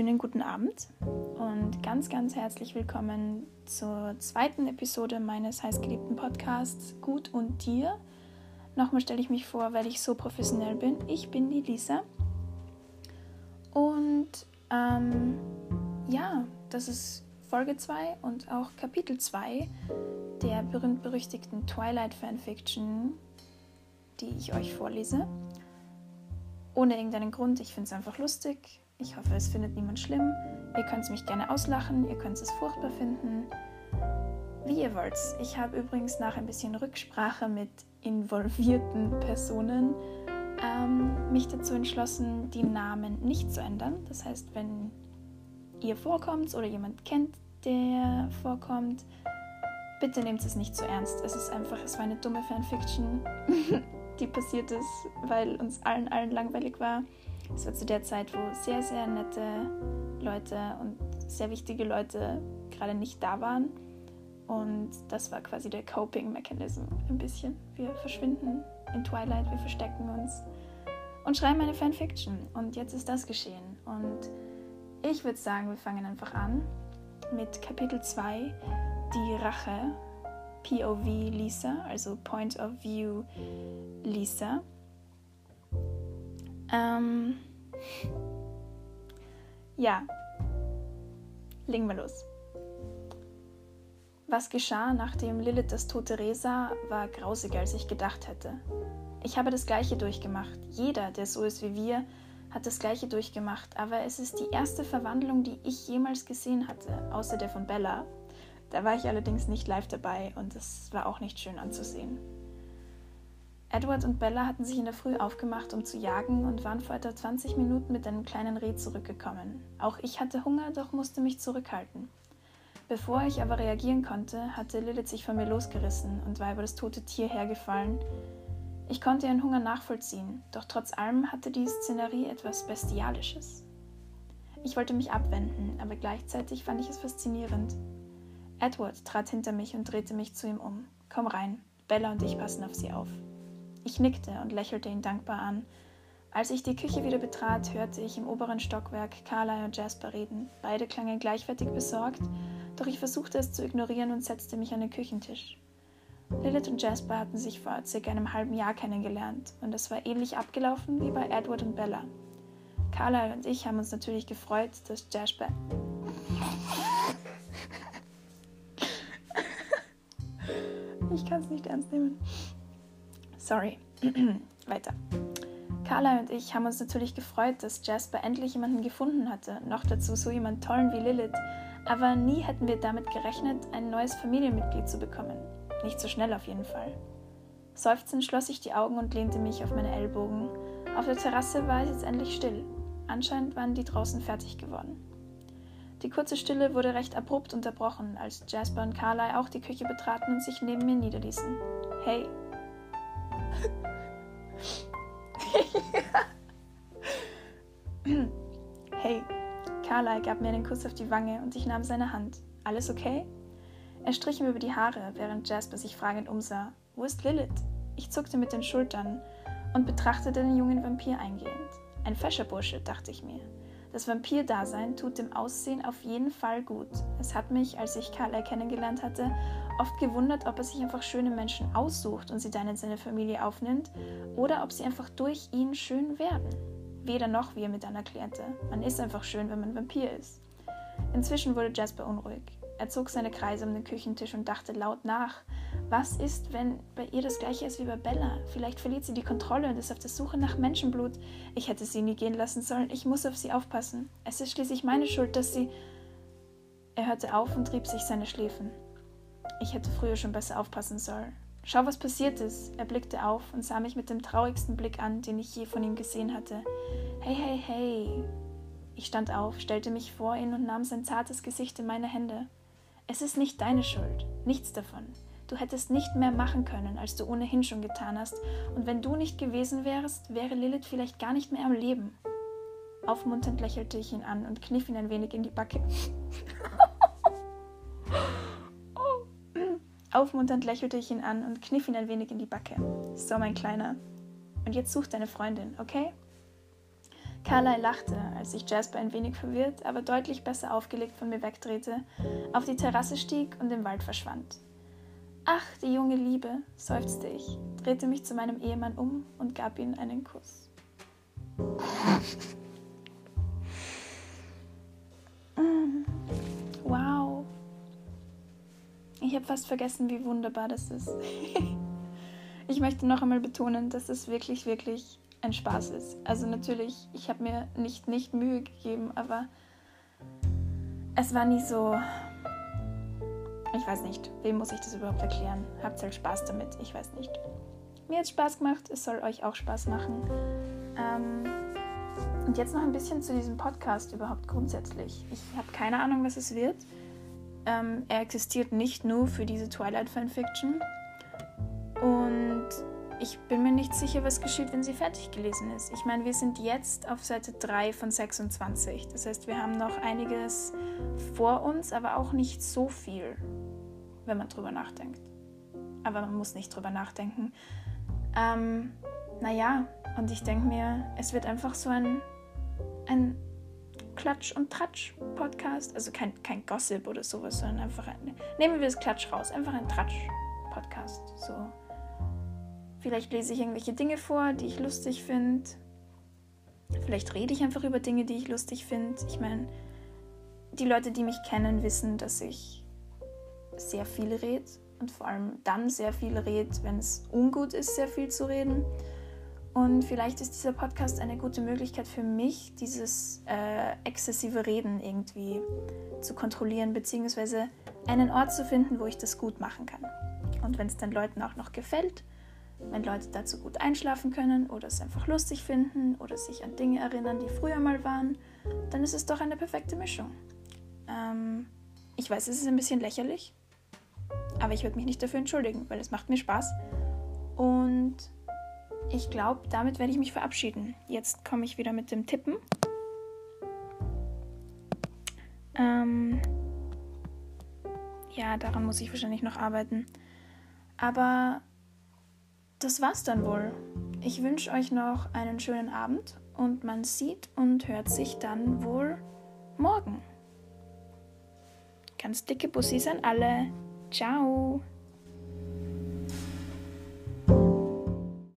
wunderschönen guten Abend und ganz, ganz herzlich willkommen zur zweiten Episode meines heißgeliebten Podcasts Gut und Dir. Nochmal stelle ich mich vor, weil ich so professionell bin. Ich bin die Lisa und ähm, ja, das ist Folge 2 und auch Kapitel 2 der berühmt-berüchtigten Twilight Fanfiction, die ich euch vorlese. Ohne irgendeinen Grund, ich finde es einfach lustig ich hoffe, es findet niemand schlimm. Ihr könnt mich gerne auslachen, ihr könnt es furchtbar finden. Wie ihr wollt. Ich habe übrigens nach ein bisschen Rücksprache mit involvierten Personen ähm, mich dazu entschlossen, die Namen nicht zu ändern. Das heißt, wenn ihr vorkommt oder jemand kennt, der vorkommt, bitte nehmt es nicht zu ernst. Es ist einfach, es war eine dumme Fanfiction, die passiert ist, weil uns allen allen langweilig war. Es war zu der Zeit, wo sehr, sehr nette Leute und sehr wichtige Leute gerade nicht da waren. Und das war quasi der Coping-Mechanism ein bisschen. Wir verschwinden in Twilight, wir verstecken uns und schreiben eine Fanfiction. Und jetzt ist das geschehen. Und ich würde sagen, wir fangen einfach an mit Kapitel 2, die Rache, POV Lisa, also Point of View Lisa. Ähm, ja, legen wir los. Was geschah, nachdem Lilith das Tote Reh sah, war grausiger, als ich gedacht hätte. Ich habe das Gleiche durchgemacht. Jeder, der so ist wie wir, hat das Gleiche durchgemacht, aber es ist die erste Verwandlung, die ich jemals gesehen hatte, außer der von Bella. Da war ich allerdings nicht live dabei und es war auch nicht schön anzusehen. Edward und Bella hatten sich in der Früh aufgemacht, um zu jagen und waren vor etwa 20 Minuten mit einem kleinen Reh zurückgekommen. Auch ich hatte Hunger, doch musste mich zurückhalten. Bevor ich aber reagieren konnte, hatte Lilith sich von mir losgerissen und war über das tote Tier hergefallen. Ich konnte ihren Hunger nachvollziehen, doch trotz allem hatte die Szenerie etwas Bestialisches. Ich wollte mich abwenden, aber gleichzeitig fand ich es faszinierend. Edward trat hinter mich und drehte mich zu ihm um. Komm rein, Bella und ich passen auf sie auf. Ich nickte und lächelte ihn dankbar an. Als ich die Küche wieder betrat, hörte ich im oberen Stockwerk Carly und Jasper reden. Beide klangen gleichwertig besorgt, doch ich versuchte es zu ignorieren und setzte mich an den Küchentisch. Lilith und Jasper hatten sich vor circa einem halben Jahr kennengelernt und es war ähnlich abgelaufen wie bei Edward und Bella. Carly und ich haben uns natürlich gefreut, dass Jasper. ich kann es nicht ernst nehmen. Sorry. Weiter. Carla und ich haben uns natürlich gefreut, dass Jasper endlich jemanden gefunden hatte, noch dazu so jemand tollen wie Lilith, aber nie hätten wir damit gerechnet, ein neues Familienmitglied zu bekommen. Nicht so schnell auf jeden Fall. Seufzend schloss ich die Augen und lehnte mich auf meine Ellbogen. Auf der Terrasse war es jetzt endlich still. Anscheinend waren die draußen fertig geworden. Die kurze Stille wurde recht abrupt unterbrochen, als Jasper und Carly auch die Küche betraten und sich neben mir niederließen. Hey, hey, Carly gab mir einen Kuss auf die Wange und ich nahm seine Hand. Alles okay? Er strich mir über die Haare, während Jasper sich fragend umsah. Wo ist Lilith? Ich zuckte mit den Schultern und betrachtete den jungen Vampir eingehend. Ein fescher Bursche, dachte ich mir. Das Vampir-Dasein tut dem Aussehen auf jeden Fall gut. Es hat mich, als ich Carly kennengelernt hatte, oft gewundert, ob er sich einfach schöne Menschen aussucht und sie dann in seine Familie aufnimmt oder ob sie einfach durch ihn schön werden. Weder noch, wie er mir dann erklärte. Man ist einfach schön, wenn man Vampir ist. Inzwischen wurde Jasper unruhig. Er zog seine Kreise um den Küchentisch und dachte laut nach. Was ist, wenn bei ihr das gleiche ist wie bei Bella? Vielleicht verliert sie die Kontrolle und ist auf der Suche nach Menschenblut. Ich hätte sie nie gehen lassen sollen. Ich muss auf sie aufpassen. Es ist schließlich meine Schuld, dass sie. Er hörte auf und trieb sich seine Schläfen. Ich hätte früher schon besser aufpassen sollen. Schau, was passiert ist. Er blickte auf und sah mich mit dem traurigsten Blick an, den ich je von ihm gesehen hatte. Hey, hey, hey. Ich stand auf, stellte mich vor ihn und nahm sein zartes Gesicht in meine Hände. Es ist nicht deine Schuld, nichts davon. Du hättest nicht mehr machen können, als du ohnehin schon getan hast, und wenn du nicht gewesen wärst, wäre Lilith vielleicht gar nicht mehr am Leben. Aufmunternd lächelte ich ihn an und kniff ihn ein wenig in die Backe. Aufmunternd lächelte ich ihn an und kniff ihn ein wenig in die Backe. So, mein Kleiner. Und jetzt such deine Freundin, okay? Carlyle lachte, als sich Jasper ein wenig verwirrt, aber deutlich besser aufgelegt von mir wegdrehte, auf die Terrasse stieg und im Wald verschwand. Ach, die junge Liebe, seufzte ich, drehte mich zu meinem Ehemann um und gab ihm einen Kuss. Ich habe fast vergessen, wie wunderbar das ist. ich möchte noch einmal betonen, dass es wirklich, wirklich ein Spaß ist. Also natürlich, ich habe mir nicht, nicht Mühe gegeben, aber es war nie so. Ich weiß nicht, wem muss ich das überhaupt erklären? Habt halt Spaß damit, ich weiß nicht. Mir hat Spaß gemacht, es soll euch auch Spaß machen. Ähm, und jetzt noch ein bisschen zu diesem Podcast überhaupt grundsätzlich. Ich habe keine Ahnung, was es wird. Ähm, er existiert nicht nur für diese Twilight Fanfiction. Und ich bin mir nicht sicher, was geschieht, wenn sie fertig gelesen ist. Ich meine, wir sind jetzt auf Seite 3 von 26. Das heißt, wir haben noch einiges vor uns, aber auch nicht so viel, wenn man drüber nachdenkt. Aber man muss nicht drüber nachdenken. Ähm, naja, und ich denke mir, es wird einfach so ein, ein Klatsch- und Tratsch-Podcast. Also kein, kein Gossip oder sowas, sondern einfach ein. Nehmen wir das Klatsch raus, einfach ein Tratsch-Podcast. So Vielleicht lese ich irgendwelche Dinge vor, die ich lustig finde. Vielleicht rede ich einfach über Dinge, die ich lustig finde. Ich meine, die Leute, die mich kennen, wissen, dass ich sehr viel rede und vor allem dann sehr viel rede, wenn es ungut ist, sehr viel zu reden. Und vielleicht ist dieser Podcast eine gute Möglichkeit für mich, dieses äh, exzessive Reden irgendwie zu kontrollieren, beziehungsweise einen Ort zu finden, wo ich das gut machen kann. Und wenn es den Leuten auch noch gefällt, wenn Leute dazu gut einschlafen können oder es einfach lustig finden oder sich an Dinge erinnern, die früher mal waren, dann ist es doch eine perfekte Mischung. Ähm, ich weiß, es ist ein bisschen lächerlich, aber ich würde mich nicht dafür entschuldigen, weil es macht mir Spaß. Und ich glaube, damit werde ich mich verabschieden. Jetzt komme ich wieder mit dem Tippen. Ähm, ja, daran muss ich wahrscheinlich noch arbeiten. Aber das war's dann wohl. Ich wünsche euch noch einen schönen Abend und man sieht und hört sich dann wohl morgen. Ganz dicke Bussis an alle. Ciao.